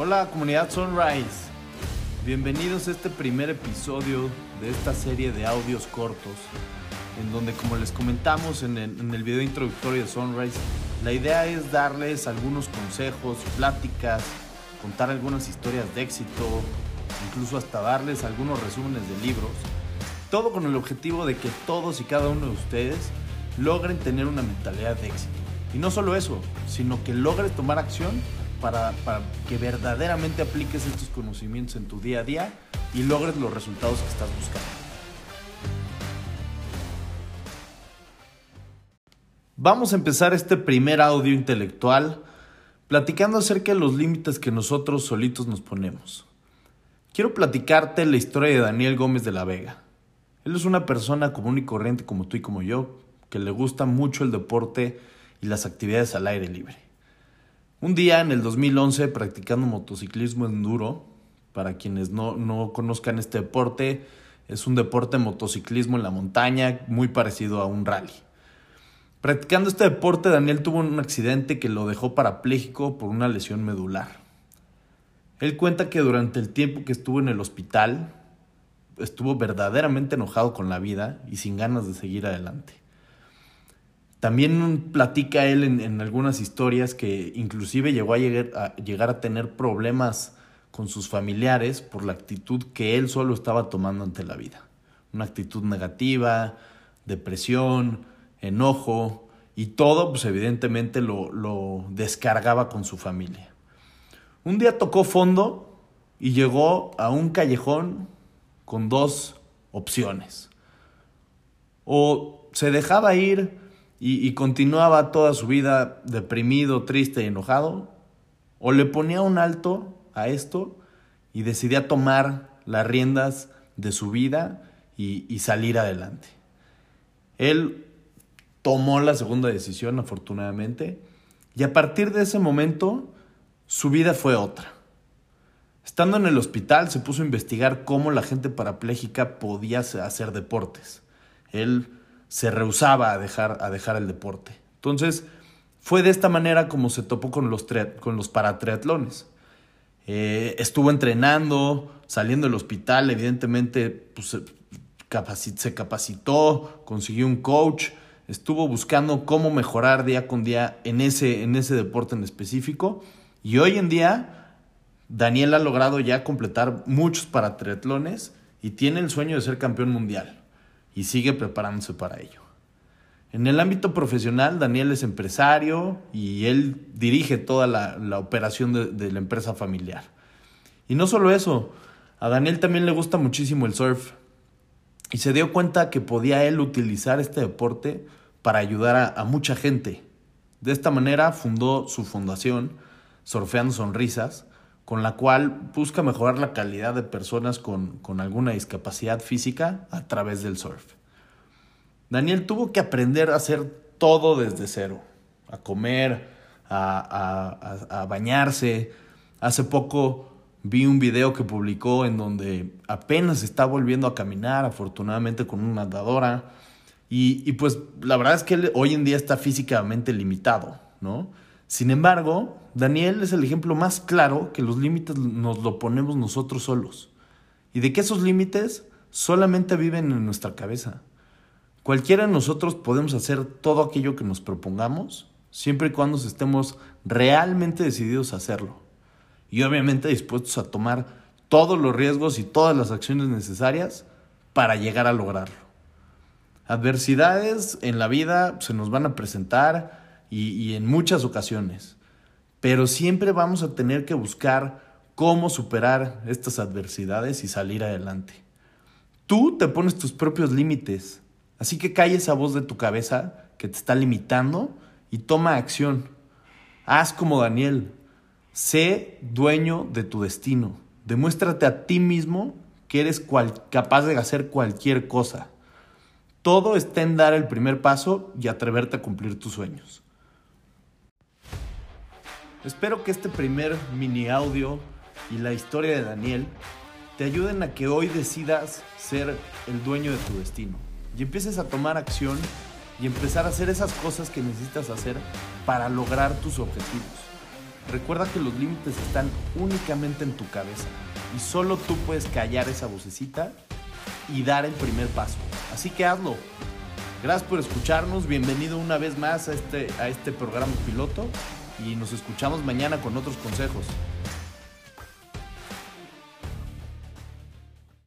Hola comunidad Sunrise, bienvenidos a este primer episodio de esta serie de audios cortos, en donde como les comentamos en el, video introductorio de Sunrise, la idea es darles algunos consejos, pláticas, contar algunas historias de éxito, incluso hasta darles algunos resúmenes de libros, todo con el objetivo de que todos y cada uno de ustedes logren tener una mentalidad de éxito. Y no solo eso, sino que logres tomar acción para, que verdaderamente apliques estos conocimientos en tu día a día y logres los resultados que estás buscando. Vamos a empezar este primer audio intelectual platicando acerca de los límites que nosotros solitos nos ponemos. Quiero platicarte la historia de Daniel Gómez de la Vega. Él es una persona común y corriente como tú y como yo, que le gusta mucho el deporte y las actividades al aire libre. Un día en el 2011, practicando motociclismo enduro, para quienes no, no conozcan este deporte, es un deporte de motociclismo en la montaña, muy parecido a un rally. Practicando este deporte, Daniel tuvo un accidente que lo dejó parapléjico por una lesión medular. Él cuenta que durante el tiempo que estuvo en el hospital, estuvo verdaderamente enojado con la vida y sin ganas de seguir adelante. También platica él en, en, algunas historias que inclusive llegó a llegar, a tener problemas con sus familiares por la actitud que él solo estaba tomando ante la vida. Una actitud negativa, depresión, enojo y todo pues evidentemente lo, lo descargaba con su familia. Un día tocó fondo y llegó a un callejón con dos opciones. O se dejaba ir y, continuaba toda su vida deprimido, triste y enojado, o le ponía un alto a esto y decidía tomar las riendas de su vida y, y salir adelante. Él tomó la segunda decisión, afortunadamente, y a partir de ese momento su vida fue otra. Estando en el hospital se puso a investigar cómo la gente parapléjica podía hacer deportes. Él se rehusaba a dejar, a dejar el deporte. Entonces, fue de esta manera como se topó con los, con los paratriatlones. Eh, estuvo entrenando, saliendo del hospital, evidentemente pues, se capacitó, consiguió un coach, estuvo buscando cómo mejorar día con día en ese, en ese deporte en específico. Y hoy en día, Daniel ha logrado ya completar muchos paratriatlones y tiene el sueño de ser campeón mundial y sigue preparándose para ello. En el ámbito profesional, Daniel es empresario y él dirige toda la, operación de, la empresa familiar. Y no solo eso, a Daniel también le gusta muchísimo el surf y se dio cuenta que podía él utilizar este deporte para ayudar a, a mucha gente. De esta manera fundó su fundación, Surfeando Sonrisas, con la cual busca mejorar la calidad de personas con, con, alguna discapacidad física a través del surf. Daniel tuvo que aprender a hacer todo desde cero, a comer, a, a, bañarse. Hace poco vi un video que publicó en donde apenas está volviendo a caminar, afortunadamente con una nadadora. Y, y pues la verdad es que él hoy en día está físicamente limitado, ¿no? Sin embargo, Daniel es el ejemplo más claro que los límites nos lo ponemos nosotros solos y de que esos límites solamente viven en nuestra cabeza. Cualquiera de nosotros podemos hacer todo aquello que nos propongamos siempre y cuando estemos realmente decididos a hacerlo y obviamente dispuestos a tomar todos los riesgos y todas las acciones necesarias para llegar a lograrlo. Adversidades en la vida se nos van a presentar y, en muchas ocasiones. Pero siempre vamos a tener que buscar cómo superar estas adversidades y salir adelante. Tú te pones tus propios límites, así que calla esa voz de tu cabeza que te está limitando y toma acción. Haz como Daniel, sé dueño de tu destino, demuéstrate a ti mismo que eres cual, capaz de hacer cualquier cosa. Todo está en dar el primer paso y atreverte a cumplir tus sueños. Espero que este primer mini audio y la historia de Daniel te ayuden a que hoy decidas ser el dueño de tu destino y empieces a tomar acción y empezar a hacer esas cosas que necesitas hacer para lograr tus objetivos. Recuerda que los límites están únicamente en tu cabeza y solo tú puedes callar esa vocecita y dar el primer paso. Así que hazlo. Gracias por escucharnos, bienvenido una vez más a este, a este programa piloto y nos escuchamos mañana con otros consejos.